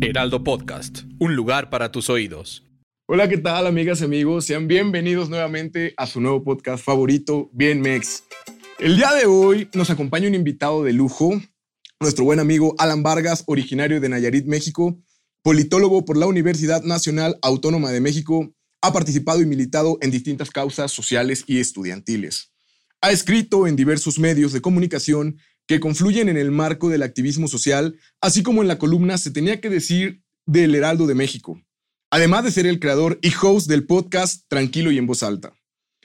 Heraldo Podcast, un lugar para tus oídos. Hola, ¿qué tal, amigas y amigos? Sean bienvenidos nuevamente a su nuevo podcast favorito, Bien Mex. El día de hoy nos acompaña un invitado de lujo, nuestro buen amigo Alan Vargas, originario de Nayarit, México, politólogo por la Universidad Nacional Autónoma de México, ha participado y militado en distintas causas sociales y estudiantiles. Ha escrito en diversos medios de comunicación que confluyen en el marco del activismo social, así como en la columna Se tenía que decir del Heraldo de México, además de ser el creador y host del podcast Tranquilo y en voz alta.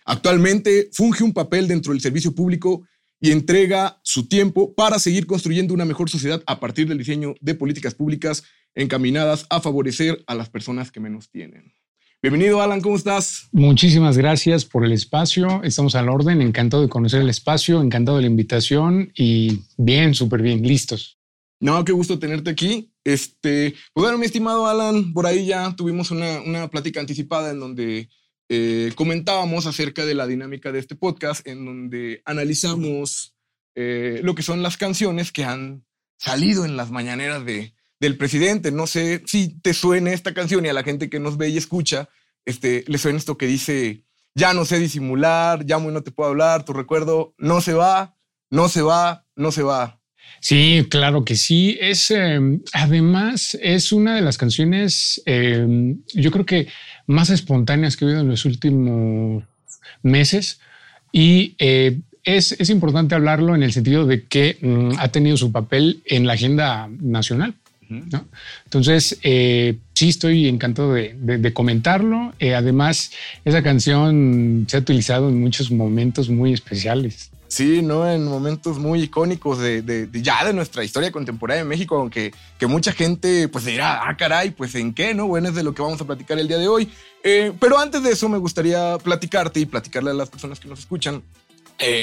Actualmente funge un papel dentro del servicio público y entrega su tiempo para seguir construyendo una mejor sociedad a partir del diseño de políticas públicas encaminadas a favorecer a las personas que menos tienen. Bienvenido, Alan, ¿cómo estás? Muchísimas gracias por el espacio. Estamos al orden. Encantado de conocer el espacio, encantado de la invitación y bien, súper bien, listos. No, qué gusto tenerte aquí. Este, pues bueno, mi estimado Alan, por ahí ya tuvimos una, una plática anticipada en donde eh, comentábamos acerca de la dinámica de este podcast, en donde analizamos eh, lo que son las canciones que han salido en las mañaneras de, del presidente. No sé si te suene esta canción y a la gente que nos ve y escucha, este, le suena esto que dice, ya no sé disimular, llamo y no te puedo hablar, tu recuerdo no se va, no se va, no se va. Sí, claro que sí. Es em, además es una de las canciones, em, yo creo que más espontáneas que he oído en los últimos meses y eh, es, es, importante hablarlo en el sentido de que mm, ha tenido su papel en la agenda nacional. Entonces, eh, sí estoy encantado de, comentarlo. Eh, además, esa canción se ha utilizado en muchos momentos muy especiales. Sí, ¿no? En momentos muy icónicos de, ya de nuestra historia contemporánea en México, aunque que mucha gente pues dirá, ah, caray, pues en qué, ¿no? Bueno, es de lo que vamos a platicar el día de hoy. Eh, pero antes de eso me gustaría platicarte y platicarle a las personas que nos escuchan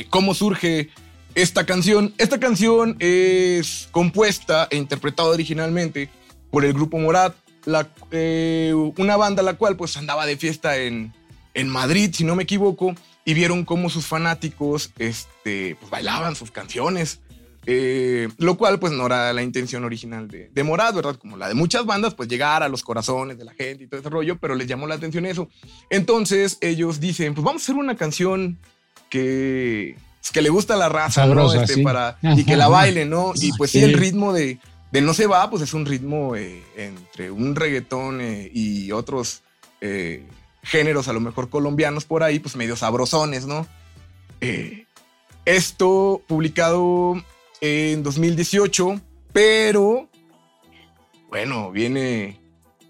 cómo surge esta canción. Esta canción es compuesta e interpretada originalmente por el grupo Morat, la, eh, una banda la cual pues andaba de fiesta en, en Madrid, si no me equivoco, y vieron cómo sus fanáticos este, pues, bailaban sus canciones. Eh, lo cual pues no era la intención original de, de Morat, ¿verdad? Como la de muchas bandas, pues llegar a los corazones de la gente y todo ese rollo, pero les llamó la atención eso. Entonces ellos dicen, pues vamos a hacer una canción que, que le gusta la raza, ¿no? Este, para, y que la baile, ¿no? Y pues sí, el ritmo de, de No se va, pues es un ritmo eh, entre un reggaetón eh, y otros eh, géneros, a lo mejor colombianos por ahí, pues medio sabrosones, ¿no? esto publicado en 2018, pero bueno, viene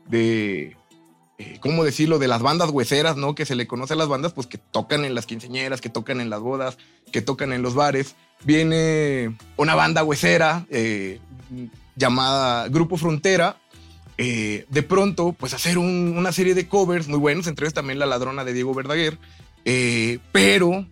de eh, ¿cómo decirlo? De las bandas hueseras, ¿no? Que se le conoce a las bandas, pues que tocan en las quinceñeras, que tocan en las bodas, que tocan en los bares. Viene una banda huesera eh, llamada Grupo Frontera. Eh, de pronto, pues hacer una serie de covers muy buenos, entre ellos también La Ladrona de Diego Verdaguer. pero,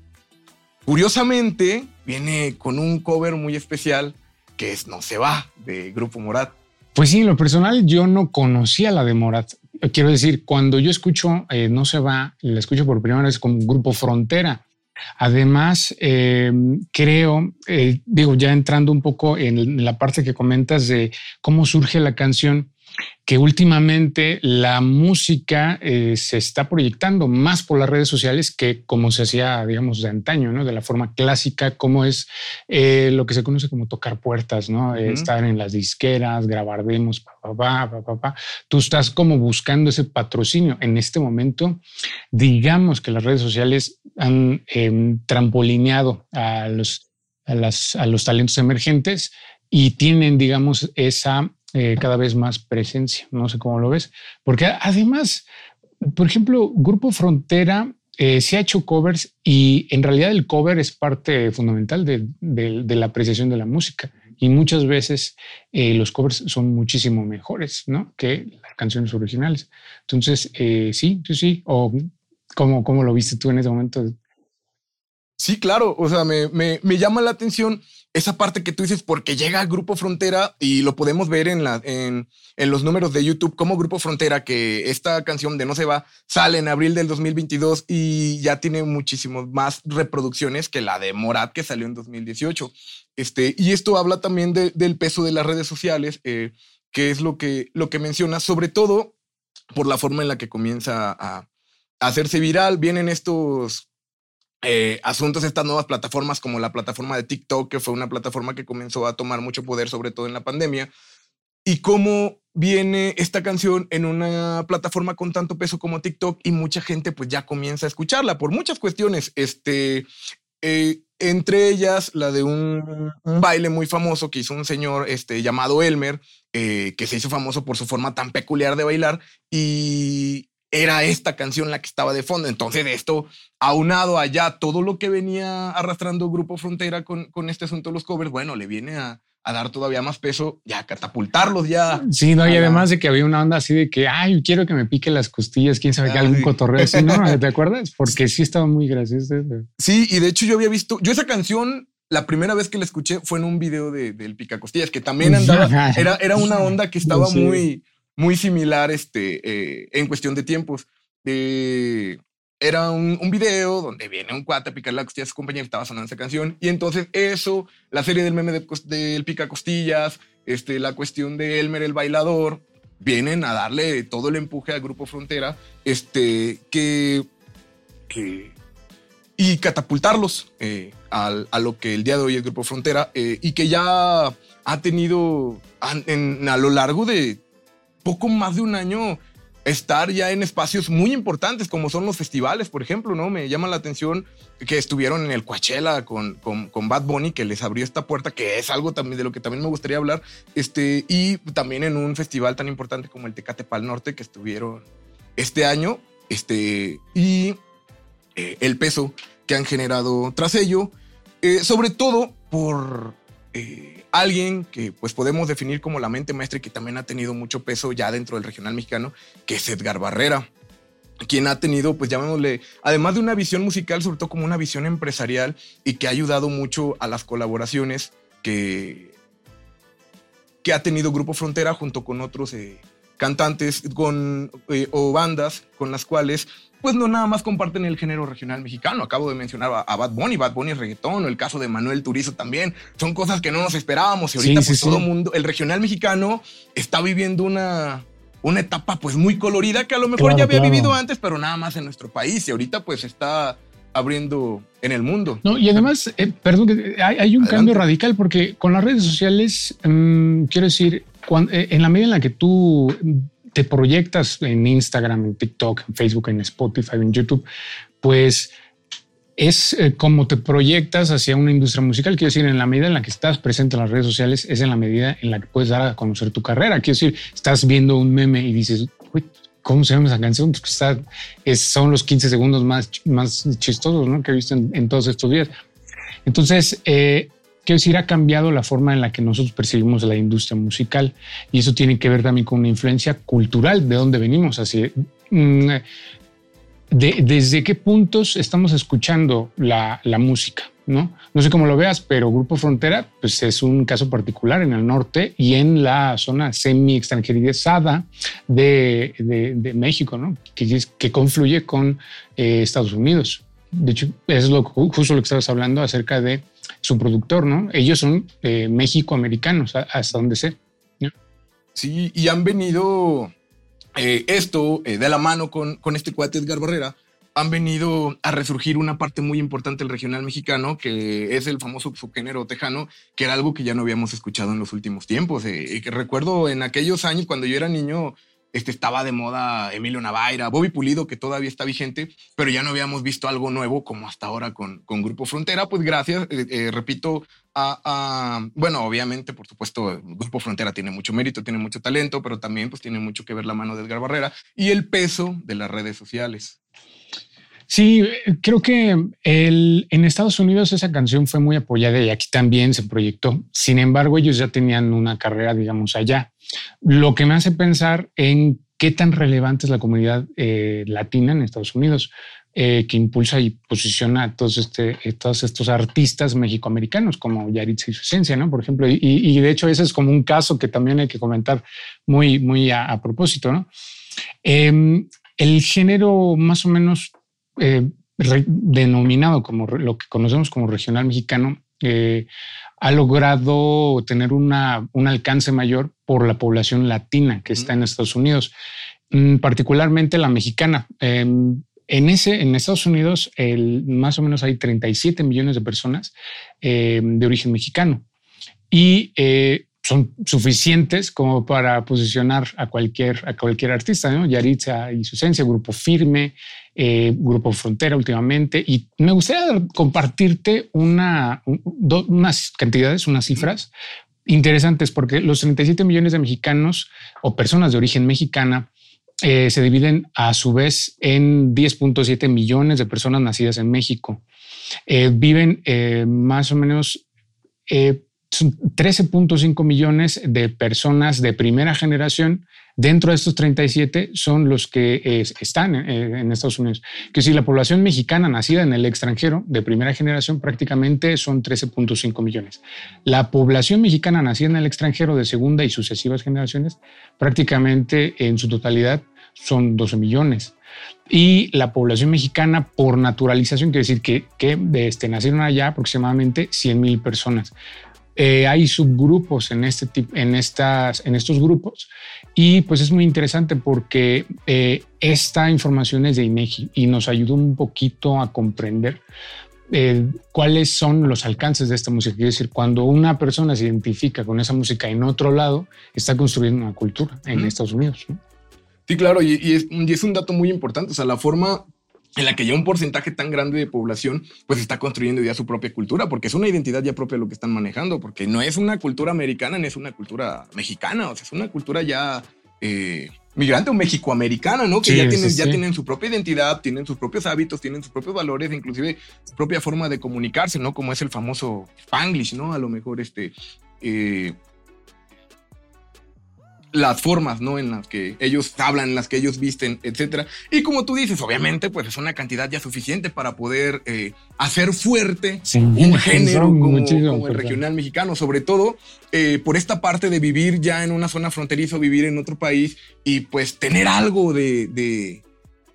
curiosamente, viene con un cover muy especial que es No se va, de Grupo Morat. Pues sí, en lo personal yo no conocía la de Morat quiero decir, cuando yo escucho eh, No se va, la escucho por primera vez como Grupo Frontera. Además, eh, creo, eh, digo, ya entrando un poco en la parte que comentas de cómo surge la canción, que últimamente la música eh, se está proyectando más por las redes sociales que como se hacía, digamos, de antaño, ¿no? De la forma clásica, como es eh, lo que se conoce como tocar puertas, ¿no? Eh, estar en las disqueras, grabar demos, papá, papá, papá. Tú estás como buscando ese patrocinio. En este momento, digamos que las redes sociales han em, trampolineado a los, a los talentos emergentes y tienen, digamos, esa eh, cada vez más presencia. No sé cómo lo ves, porque además, por ejemplo, Grupo Frontera eh, se ha hecho covers y en realidad el cover es parte fundamental de, la apreciación de la música. Y muchas veces eh, los covers son muchísimo mejores, ¿no? Que las canciones originales. Entonces, eh, sí, sí, sí. O ¿cómo, ¿cómo, lo viste tú en ese momento? Sí, claro. O sea, me, me, me llama la atención esa parte que tú dices, porque llega Grupo Frontera y lo podemos ver en, la, en, en, los números de YouTube como Grupo Frontera, que esta canción de No se va sale en abril del 2022 y ya tiene muchísimas más reproducciones que la de Morat que salió en 2018. Este, y esto habla también de, del peso de las redes sociales, eh, que es lo que, lo que menciona, sobre todo por la forma en la que comienza a hacerse viral. Vienen estos eh, asuntos, estas nuevas plataformas como la plataforma de TikTok, que fue una plataforma que comenzó a tomar mucho poder, sobre todo en la pandemia, y cómo viene esta canción en una plataforma con tanto peso como TikTok y mucha gente pues ya comienza a escucharla por muchas cuestiones, este, eh, entre ellas la de un, un, baile muy famoso que hizo un señor este, llamado Elmer, eh, que se hizo famoso por su forma tan peculiar de bailar y, era esta canción la que estaba de fondo. Entonces, esto aunado allá todo lo que venía arrastrando Grupo Frontera con, con este asunto de los covers, bueno, le viene a, a dar todavía más peso, ya catapultarlos ya. Sí, no, y además de que había una onda así de que, ay, quiero que me pique las costillas, quién sabe qué, algún cotorreo así, ¿no? ¿Te acuerdas? Porque sí estaba muy gracioso. Sí, y de hecho yo había visto, yo esa canción, la primera vez que la escuché fue en un video de, del Pica Costillas, que también andaba, era, era una onda que estaba sí. muy muy similar este, eh, en cuestión de tiempos. Eh, era un, un, video donde viene un cuate a picar la costilla a su compañero, estaba sonando esa canción. Y entonces eso, la serie del meme del de, pica costillas, este, la cuestión de Elmer el bailador, vienen a darle todo el empuje al grupo Frontera, este, que, que y catapultarlos eh, a, a, lo que el día de hoy es Grupo Frontera eh, y que ya ha tenido a, en, a lo largo de poco más de un año estar ya en espacios muy importantes como son los festivales, por ejemplo, ¿no? Me llama la atención que estuvieron en el Coachella con, con, con, Bad Bunny, que les abrió esta puerta, que es algo también de lo que también me gustaría hablar, este, y también en un festival tan importante como el Tecate Pal Norte, que estuvieron este año, este, y eh, el peso que han generado tras ello, eh, sobre todo por... Eh, alguien que pues podemos definir como la mente maestra y que también ha tenido mucho peso ya dentro del regional mexicano, que es Edgar Barrera, quien ha tenido, pues llamémosle, además de una visión musical, sobre todo como una visión empresarial y que ha ayudado mucho a las colaboraciones que, que ha tenido Grupo Frontera junto con otros eh, cantantes con, eh, o bandas con las cuales pues no nada más comparten el género regional mexicano. Acabo de mencionar a, Bad Bunny, Bad Bunny es reggaetón, o el caso de Manuel Turizo también. Son cosas que no nos esperábamos y ahorita sí, pues sí, todo el sí. mundo, el regional mexicano está viviendo una, una etapa pues muy colorida que a lo mejor claro, ya había claro. vivido antes, pero nada más en nuestro país y ahorita pues está abriendo en el mundo. No, y además, eh, perdón, hay, hay un Adelante. cambio radical porque con las redes sociales, um, quiero decir, cuando, eh, en la medida en la que tú te proyectas en Instagram, en TikTok, en Facebook, en Spotify, en YouTube, pues es eh, como te proyectas hacia una industria musical. Quiero decir, en la medida en la que estás presente en las redes sociales, es en la medida en la que puedes dar a conocer tu carrera. Quiero decir, estás viendo un meme y dices, ¿cómo se llama esa canción? Porque está, es, son los 15 segundos más, más chistosos ¿no? que he visto en, en todos estos días. Entonces, eh, quiero decir, ha cambiado la forma en la que nosotros percibimos la industria musical y eso tiene que ver también con una influencia cultural de dónde venimos. Así, mm, de, desde qué puntos estamos escuchando la, la, música, ¿no? No sé cómo lo veas, pero Grupo Frontera pues es un caso particular en el norte y en la zona semi-extranjerizada de, de, de, México, ¿no? Que, que confluye con eh, Estados Unidos. De hecho, es lo, justo lo que estabas hablando acerca de su productor, ¿no? Ellos son eh, México-americanos, hasta donde sé. Sí, y han venido eh, esto eh, de la mano con, con este cuate Edgar Barrera, han venido a resurgir una parte muy importante del regional mexicano, que es el famoso subgénero tejano, que era algo que ya no habíamos escuchado en los últimos tiempos. Eh, que recuerdo en aquellos años, cuando yo era niño, este, estaba de moda Emilio Navaira, Bobby Pulido, que todavía está vigente, pero ya no habíamos visto algo nuevo como hasta ahora con, con Grupo Frontera. Pues gracias, eh, eh, repito, a, a, bueno, obviamente, por supuesto, Grupo Frontera tiene mucho mérito, tiene mucho talento, pero también pues tiene mucho que ver la mano de Edgar Barrera y el peso de las redes sociales. Sí, creo que el, en Estados Unidos esa canción fue muy apoyada y aquí también se proyectó. Sin embargo, ellos ya tenían una carrera, digamos, allá. Lo que me hace pensar en qué tan relevante es la comunidad eh, latina en Estados Unidos, eh, que impulsa y posiciona a todos, este, eh, todos estos artistas mexicoamericanos como Yaritza y su esencia, ¿no? Por ejemplo, y, de hecho ese es como un caso que también hay que comentar muy, muy a, propósito, ¿no? Em, el género más o menos denominado como lo que conocemos como regional mexicano ha logrado tener una, un alcance mayor por la población latina que está en Estados Unidos, mm, particularmente la mexicana. Em, en, ese, en Estados Unidos, el, más o menos hay 37 millones de personas em, de origen mexicano y eh, son suficientes como para posicionar a cualquier, a cualquier artista, ¿no? Yaritza y su esencia, Grupo Firme, eh, Grupo Frontera últimamente. Y me gustaría compartirte una, unas cantidades, unas cifras interesantes, porque los 37 millones de mexicanos o personas de origen mexicana eh, se dividen a su vez en 10.7 millones de personas nacidas en México. Eh, viven más o menos 13.5 millones de personas de primera generación Dentro de estos 37 son los que están eh, en Estados Unidos. Que si la población mexicana nacida en el extranjero de primera generación prácticamente son 13.5 millones. La población mexicana nacida en el extranjero de segunda y sucesivas generaciones prácticamente en su totalidad son 12 millones. Y la población mexicana por naturalización quiere decir que, que este, nacieron allá aproximadamente 100 mil personas. Eh, hay subgrupos en, este tipo, en, estas, en estos grupos y pues es muy interesante porque eh, esta información es de INEGI y nos ayudó un poquito a comprender eh, cuáles son los alcances de esta música. Quiere decir, cuando una persona se identifica con esa música en otro lado, está construyendo una cultura en Estados Unidos. Sí, claro, y, es, y, es, un dato muy importante. O sea, la forma en la que ya un porcentaje tan grande de población pues está construyendo ya su propia cultura, porque es una identidad ya propia lo que están manejando, porque no es una cultura americana ni es una cultura mexicana, o sea, es una cultura ya eh, migrante o mexicoamericana, ¿no? Que ya, tienen, ya tienen su propia identidad, tienen sus propios hábitos, tienen sus propios valores, inclusive su propia forma de comunicarse, ¿no? Como es el famoso Spanglish, ¿no? A lo mejor este... Eh, las formas, ¿no? En las que ellos hablan, en las que ellos visten, etcétera. Y como tú dices, obviamente, pues es una cantidad ya suficiente para poder eh, hacer fuerte un género como, el regional mexicano, sobre todo eh, por esta parte de vivir ya en una zona fronteriza, vivir en otro país y pues tener algo de de,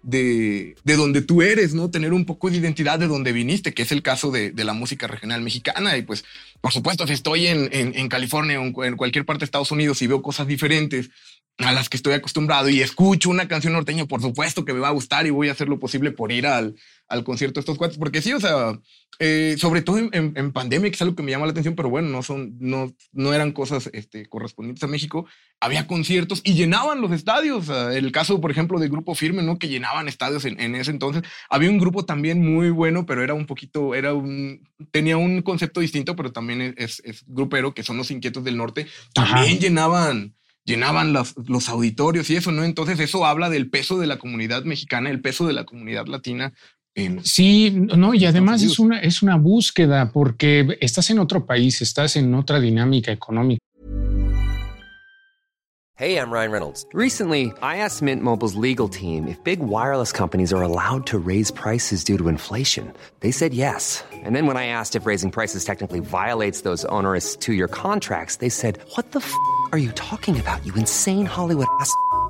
de, donde tú eres, ¿no? Tener un poco de identidad de donde viniste, que es el caso de, de la música regional mexicana. Y pues, por supuesto, si estoy en, en, en California o en cualquier parte de Estados Unidos y veo cosas diferentes a las que estoy acostumbrado y escucho una canción norteña, por supuesto que me va a gustar y voy a hacer lo posible por ir al, al concierto de estos cuates, porque sí, o sea, eh, sobre todo en, en, pandemia, que es algo que me llama la atención, pero bueno, no son, no, no eran cosas este, correspondientes a México, había conciertos y llenaban los estadios. el caso, por ejemplo, del grupo Firme, ¿no? Que llenaban estadios en, en, ese entonces. Había un grupo también muy bueno, pero era un poquito, era un, tenía un concepto distinto, pero también es, es grupero, que son los Inquietos del Norte. También llenaban llenaban los, los, auditorios y eso, ¿no? Entonces eso habla del peso de la comunidad mexicana, el peso de la comunidad latina. En, sí, no, y además es una, es una búsqueda porque estás en otro país, estás en otra dinámica económica. Hey, I'm Ryan Reynolds. Recently, I asked Mint Mobile's legal team if big wireless companies are allowed to raise prices due to inflation. They said yes. And then when I asked if raising prices technically violates those onerous two-year contracts, they said, what the f*** are you talking about, you insane Hollywood ass?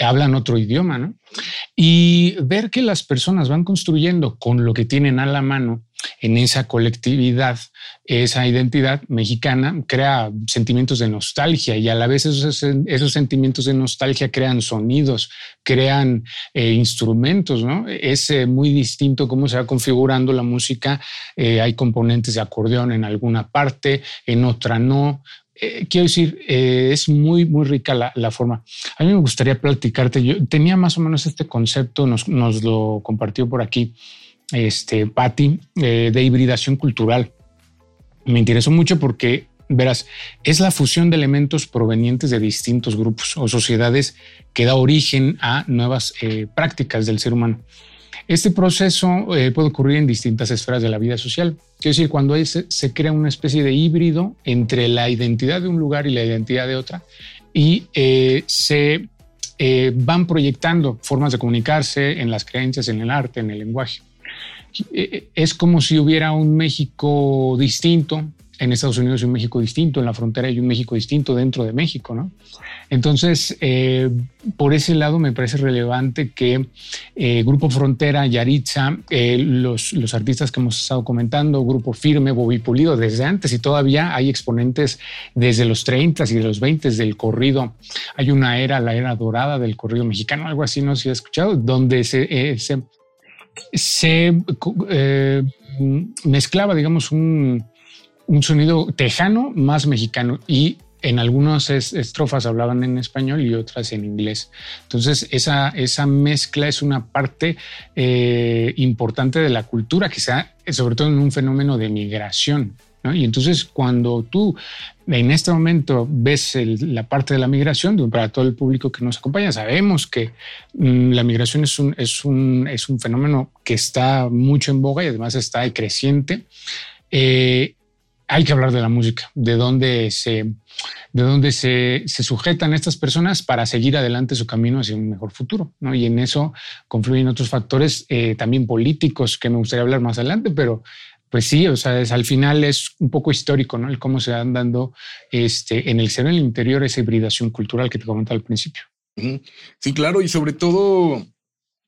hablan otro idioma, ¿no? Y ver que las personas van construyendo con lo que tienen a la mano en esa colectividad, esa identidad mexicana, crea sentimientos de nostalgia y a la vez esos, esos sentimientos de nostalgia crean sonidos, crean eh, instrumentos, ¿no? Es eh, muy distinto cómo se va configurando la música. Eh, hay componentes de acordeón en alguna parte, en otra no, eh, quiero decir, eh, es muy, muy rica la, forma. A mí me gustaría platicarte. Yo tenía más o menos este concepto, nos, lo compartió por aquí este Patti, eh, de hibridación cultural. Me interesó mucho porque, verás, es la fusión de elementos provenientes de distintos grupos o sociedades que da origen a nuevas prácticas del ser humano. Este proceso eh, puede ocurrir en distintas esferas de la vida social. Quiero decir, cuando se, crea una especie de híbrido entre la identidad de un lugar y la identidad de otra y eh, se eh, van proyectando formas de comunicarse en las creencias, en el arte, en el lenguaje. Es como si hubiera un México distinto, en Estados Unidos y un México distinto, en la frontera hay un México distinto dentro de México, ¿no? Entonces, eh, por ese lado me parece relevante que eh, Grupo Frontera, Yaritza, eh, los, los, artistas que hemos estado comentando, Grupo Firme, Bobby Pulido, desde antes y todavía hay exponentes desde los 30 y de los 20 del corrido. Hay una era, la era dorada del corrido mexicano, algo así, no sé si has escuchado, donde se, se, se mezclaba, digamos, un un sonido tejano más mexicano y en algunas estrofas hablaban en español y otras en inglés. Entonces, esa, esa mezcla es una parte eh, importante de la cultura, que sea sobre todo en un fenómeno de migración. Y entonces, cuando tú en este momento ves la parte de la migración, para todo el público que nos acompaña, sabemos que mm, la migración es un, es, un, es un fenómeno que está mucho en boga y además está creciente. Eh, hay que hablar de la música, de dónde se, de dónde se, se, sujetan estas personas para seguir adelante su camino hacia un mejor futuro. ¿no? Y en eso confluyen otros factores eh, también políticos que me gustaría hablar más adelante, pero pues sí, o sea, es, al final es un poco histórico, ¿no? El cómo se van dando este, en el ser en el interior esa hibridación cultural que te comentaba al principio. Sí, claro, y sobre todo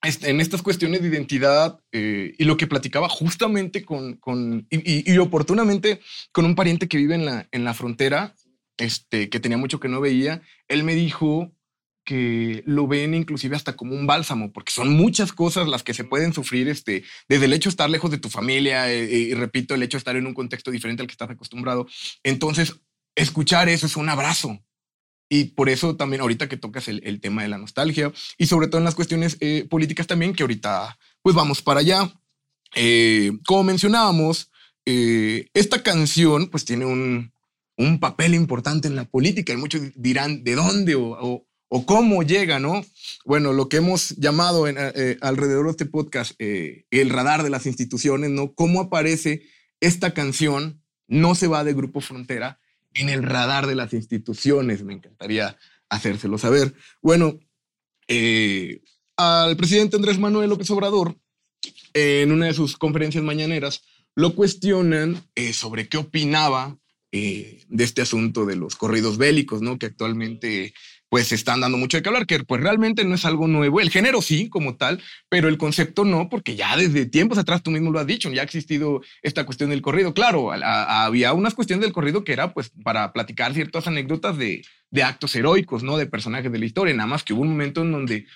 en estas cuestiones de identidad eh, y lo que platicaba justamente con, con y, oportunamente con un pariente que vive en la, en la frontera, este, que tenía mucho que no veía, él me dijo que lo ven inclusive hasta como un bálsamo, porque son muchas cosas las que se pueden sufrir, este, desde el hecho de estar lejos de tu familia, eh, y repito, el hecho de estar en un contexto diferente al que estás acostumbrado. Entonces, escuchar eso es un abrazo, y por eso también ahorita que tocas el, tema de la nostalgia y sobre todo en las cuestiones eh, políticas también, que ahorita pues vamos para allá. Eh, como mencionábamos, eh, esta canción pues tiene un, un, papel importante en la política y muchos dirán de dónde o, o, cómo llega, ¿no? Bueno, lo que hemos llamado en, alrededor de este podcast el radar de las instituciones, ¿no? ¿Cómo aparece esta canción? No se va de Grupo Frontera, en el radar de las instituciones. Me encantaría hacérselo saber. Bueno, eh, al presidente Andrés Manuel López Obrador, en una de sus conferencias mañaneras, lo cuestionan eh, sobre qué opinaba eh, de este asunto de los corridos bélicos, ¿no? Que actualmente pues están dando mucho de que hablar, que pues realmente no es algo nuevo. El género sí, como tal, pero el concepto no, porque ya desde tiempos atrás tú mismo lo has dicho, ya ha existido esta cuestión del corrido. Claro, había unas cuestiones del corrido que era pues para platicar ciertas anécdotas de, de actos heroicos, ¿no? De personajes de la historia, nada más que hubo un momento en donde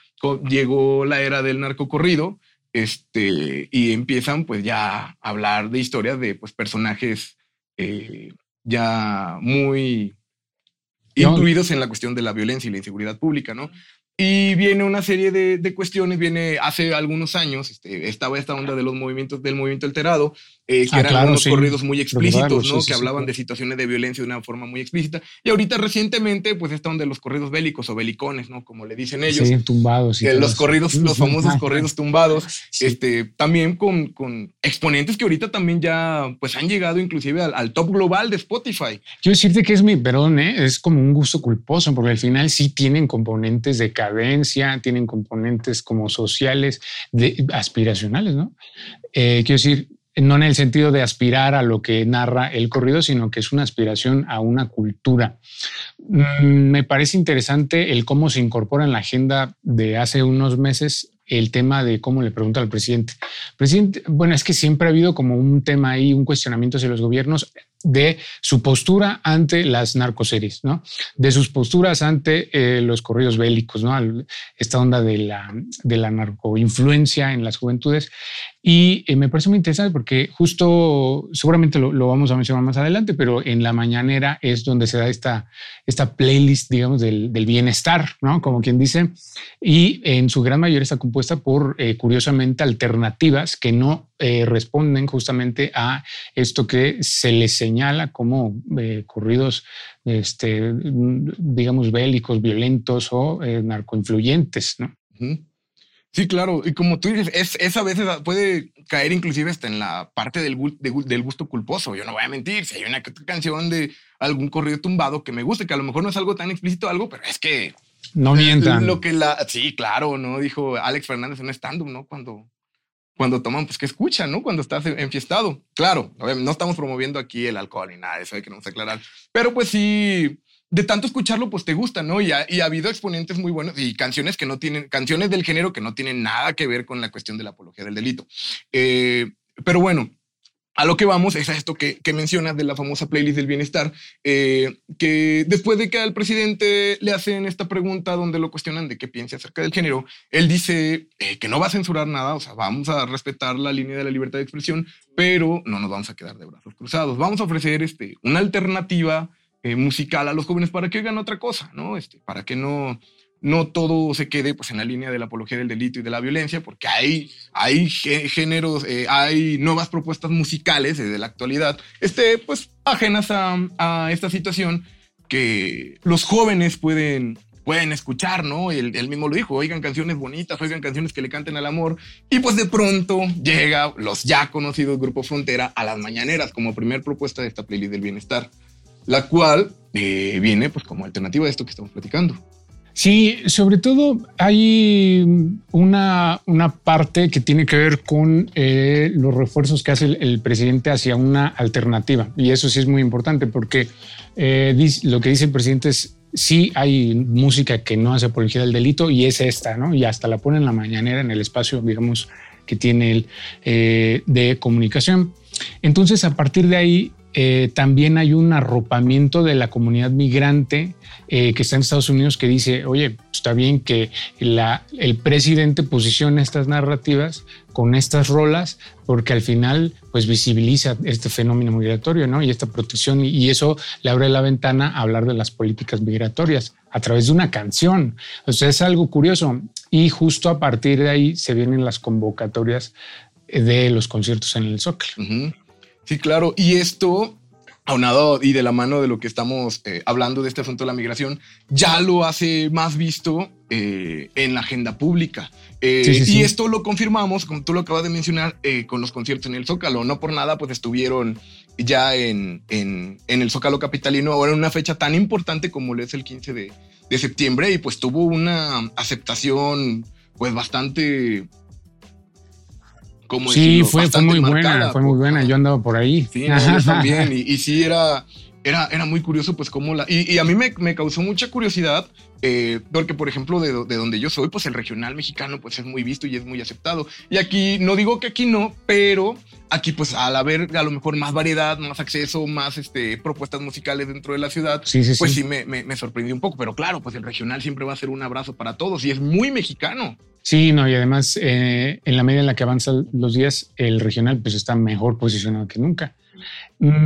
llegó la era del narcocorrido, este, y empiezan pues ya a hablar de historias de pues personajes eh, ya muy incluidos en la cuestión de la violencia y la inseguridad pública, ¿no? Y viene una serie de, de, cuestiones, viene hace algunos años, este, estaba esta onda de los movimientos, del movimiento alterado, eh, que ah, eran unos corridos muy explícitos, ¿no? que hablaban de situaciones de violencia de una forma muy explícita. Y ahorita recientemente, pues esta onda de los corridos bélicos o belicones, ¿no? Como le dicen ellos. Sí, tumbados. Que los corridos, los famosos corridos tumbados, este, también con, con, exponentes que ahorita también ya, pues han llegado inclusive al, al, top global de Spotify. Quiero decirte que es mi, perdón, ¿eh? es como un gusto culposo, porque al final sí tienen componentes de tienen componentes como sociales, aspiracionales, ¿no? Eh, quiero decir, no en el sentido de aspirar a lo que narra el corrido, sino que es una aspiración a una cultura. Mm, me parece interesante el cómo se incorpora en la agenda de hace unos meses el tema de cómo le pregunta al presidente. Presidente, bueno, es que siempre ha habido como un tema ahí, un cuestionamiento hacia los gobiernos de su postura ante las narcoseries, ¿no? De sus posturas ante eh, los corridos bélicos, ¿no? Esta onda de la, de la narcoinfluencia en las juventudes. Y eh, me parece muy interesante porque justo, seguramente lo, vamos a mencionar más adelante, pero en la mañanera es donde se da esta, esta playlist, digamos, del, bienestar, ¿no? Como quien dice, y en su gran mayoría está compuesta por, eh, curiosamente, alternativas que no eh, responden justamente a esto que se les señala como corridos, este, digamos, bélicos, violentos o narcoinfluyentes, ¿no? Sí, claro. Y como tú dices, es, es, a veces puede caer inclusive hasta en la parte del, del gusto culposo. Yo no voy a mentir. Si hay una canción de algún corrido tumbado que me guste, que a lo mejor no es algo tan explícito algo, pero es que... No mientan. Lo que la... Sí, claro, ¿no? Dijo Alex Fernández en un stand-up, ¿no? Cuando, cuando toman, pues que escuchan, ¿no? Cuando estás enfiestado. Claro, no estamos promoviendo aquí el alcohol ni nada, eso hay que nos aclarar. Pero pues sí de tanto escucharlo, pues te gusta, ¿no? Y ha, y ha, habido exponentes muy buenos y canciones que no tienen, canciones del género que no tienen nada que ver con la cuestión de la apología del delito. Eh, pero bueno, a lo que vamos es a esto que, que mencionas de la famosa playlist del bienestar, eh, que después de que al presidente le hacen esta pregunta donde lo cuestionan de qué piensa acerca del género, él dice eh, que no va a censurar nada, o sea, vamos a respetar la línea de la libertad de expresión, pero no nos vamos a quedar de brazos cruzados. Vamos a ofrecer este, una alternativa eh, musical a los jóvenes para que oigan otra cosa, ¿no? Este, para que no, no todo se quede pues, en la línea de la apología del delito y de la violencia, porque hay, hay géneros, eh, hay nuevas propuestas musicales de la actualidad, este, pues, ajenas a, a, esta situación que los jóvenes pueden, pueden escuchar, ¿no? Él, él, mismo lo dijo, oigan canciones bonitas, oigan canciones que le canten al amor, y pues de pronto llega los ya conocidos Grupo Frontera a las mañaneras como primer propuesta de esta playlist del bienestar la cual eh, viene pues como alternativa a esto que estamos platicando. Sí, sobre todo hay una, una parte que tiene que ver con eh, los refuerzos que hace el, presidente hacia una alternativa. Y eso sí es muy importante porque eh, lo que dice el presidente es, sí hay música que no hace apología del delito y es esta, ¿no? Y hasta la pone en la mañanera en el espacio, digamos, que tiene el de comunicación. Entonces, a partir de ahí, eh, también hay un arropamiento de la comunidad migrante eh, que está en Estados Unidos que dice, oye, está bien que el presidente posicione estas narrativas con estas rolas, porque al final pues visibiliza este fenómeno migratorio ¿no? y esta protección y, eso le abre la ventana a hablar de las políticas migratorias a través de una canción. O sea, es algo curioso y justo a partir de ahí se vienen las convocatorias de los conciertos en el Zócalo. Sí, claro. Y esto, aunado y de la mano de lo que estamos eh, hablando de este asunto de la migración, ya lo hace más visto eh, en la agenda pública. Eh, y esto lo confirmamos, como tú lo acabas de mencionar, con los conciertos en el Zócalo. No por nada, pues estuvieron ya en, en, el Zócalo Capitalino, ahora en una fecha tan importante como lo es el 15 de, de septiembre, y pues tuvo una aceptación pues bastante sí, fue, fue, muy buena, fue muy buena. Yo andaba por ahí. Sí, también. Y, sí, era, era, era muy curioso, pues, cómo la. Y, a mí me, me, causó mucha curiosidad, eh, porque, por ejemplo, de, de, donde yo soy, pues el regional mexicano, pues es muy visto y es muy aceptado. Y aquí, no digo que aquí no, pero aquí, pues al haber a lo mejor más variedad, más acceso, más este, propuestas musicales dentro de la ciudad, pues sí, me, me, me sorprendió un poco. Pero claro, pues el regional siempre va a ser un abrazo para todos y es muy mexicano. Sí, no, y además eh, en la medida en la que avanzan los días, el regional pues está mejor posicionado que nunca. Mm,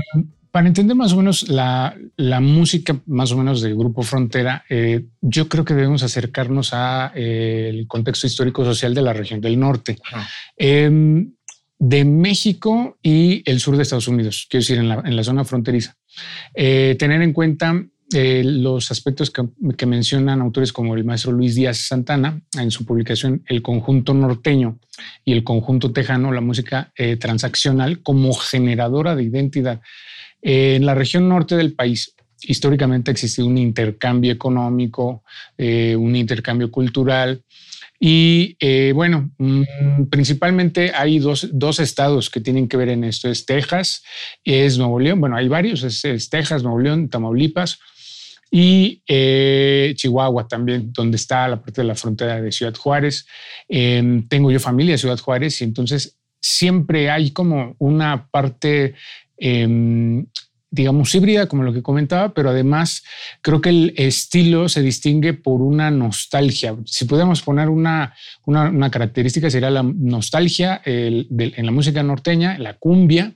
para entender más o menos la, música más o menos del Grupo Frontera, eh, yo creo que debemos acercarnos al eh, contexto histórico-social de la región del norte, em, de México y el sur de Estados Unidos, quiero decir, en la, en la zona fronteriza. tener en cuenta eh, los aspectos que, mencionan autores como el maestro Luis Díaz Santana en su publicación El conjunto norteño y el conjunto tejano, la música eh, transaccional como generadora de identidad. Eh, en la región norte del país, históricamente ha existido un intercambio económico, un intercambio cultural. Y bueno, mm, principalmente hay dos, dos, estados que tienen que ver en esto. Es Texas, es Nuevo León. Bueno, hay varios, es, es Texas, Nuevo León, Tamaulipas, y eh, Chihuahua también, donde está la parte de la frontera de Ciudad Juárez. Em, tengo yo familia en Ciudad Juárez y entonces siempre hay como una parte em, digamos, híbrida, como lo que comentaba, pero además creo que el estilo se distingue por una nostalgia. Si pudiéramos poner una, una, característica, sería la nostalgia en la música norteña, la cumbia,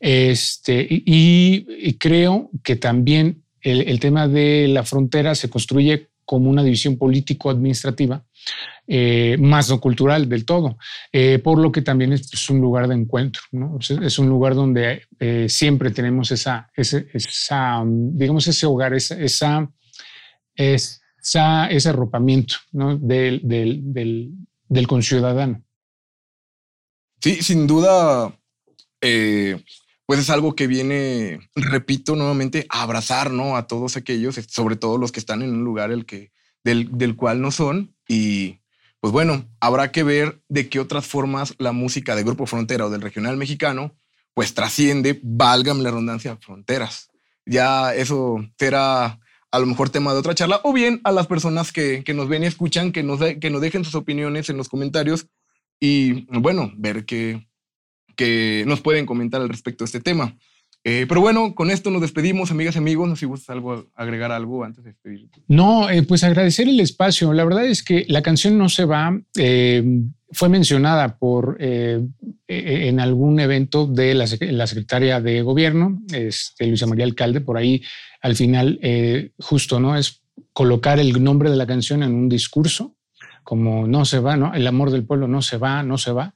este, y, creo que también el, tema de la frontera se construye como una división político-administrativa, eh, más no cultural del todo, eh, por lo que también es, un lugar de encuentro, es un lugar donde eh, siempre tenemos esa, ese, esa, digamos, ese hogar, esa, esa, ese arropamiento del, del, del, del conciudadano. Sí, sin duda, pues es algo que viene, repito nuevamente, a abrazar ¿no? a todos aquellos, sobre todo los que están en un lugar el que, del, del cual no son. Y pues bueno, habrá que ver de qué otras formas la música de Grupo Frontera o del regional mexicano pues trasciende, válgame la redundancia, fronteras. Ya eso será a lo mejor tema de otra charla, o bien a las personas que, que nos ven y escuchan, que nos, que nos dejen sus opiniones en los comentarios y bueno, ver qué, que nos pueden comentar al respecto de este tema. Eh, pero bueno, con esto nos despedimos, amigas y amigos. No sé si gustas algo, agregar algo antes de despedirte. No, eh, pues agradecer el espacio. La verdad es que la canción no se va. Eh, fue mencionada por en algún evento de la, secretaria de gobierno, este, Luisa María Alcalde, por ahí al final, justo, ¿no? Es colocar el nombre de la canción en un discurso, como no se va, ¿no? El amor del pueblo no se va, no se va.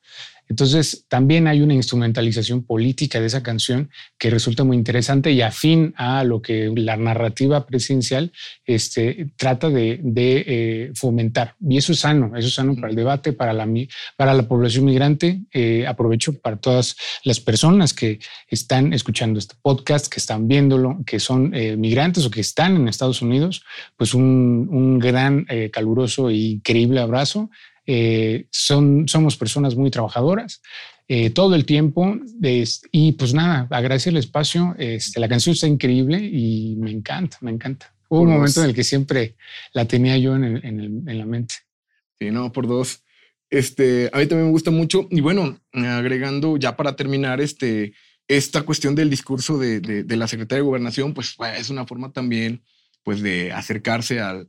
Entonces, también hay una instrumentalización política de esa canción que resulta muy interesante y afín a lo que la narrativa presidencial este, trata de, eh, fomentar. Y eso es sano, eso es sano para el debate, para la, para la población migrante. Eh, aprovecho para todas las personas que están escuchando este podcast, que están viéndolo, que son eh, migrantes o que están en Estados Unidos, pues un, un gran, caluroso e increíble abrazo eh, son, somos personas muy trabajadoras eh, todo el tiempo. y pues nada, agradecer el espacio. Este, la canción está increíble y me encanta, me encanta. Hubo un momento en el que siempre la tenía yo en, en, la mente. Sí, no, por dos. Este, a mí también me gusta mucho. Y bueno, agregando ya para terminar, este, esta cuestión del discurso de, de, la secretaria de Gobernación, pues es una forma también pues de acercarse al,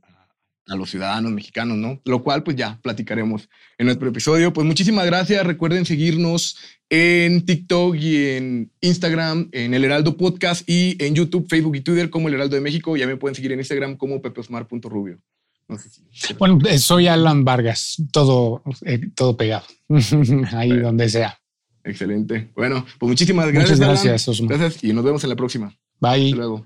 a los ciudadanos mexicanos, ¿no? Lo cual pues ya platicaremos en nuestro episodio. Pues muchísimas gracias. Recuerden seguirnos en TikTok y en Instagram, en el Heraldo Podcast y en YouTube, Facebook y Twitter como el Heraldo de México. Ya me pueden seguir en Instagram como pepeosmar.rubio. No sé si... Bueno, eh, soy Alan Vargas, todo, eh, todo pegado, ahí donde sea. Excelente. Bueno, pues muchísimas gracias. Muchas gracias, Gracias y nos vemos en la próxima. Bye. Hasta luego.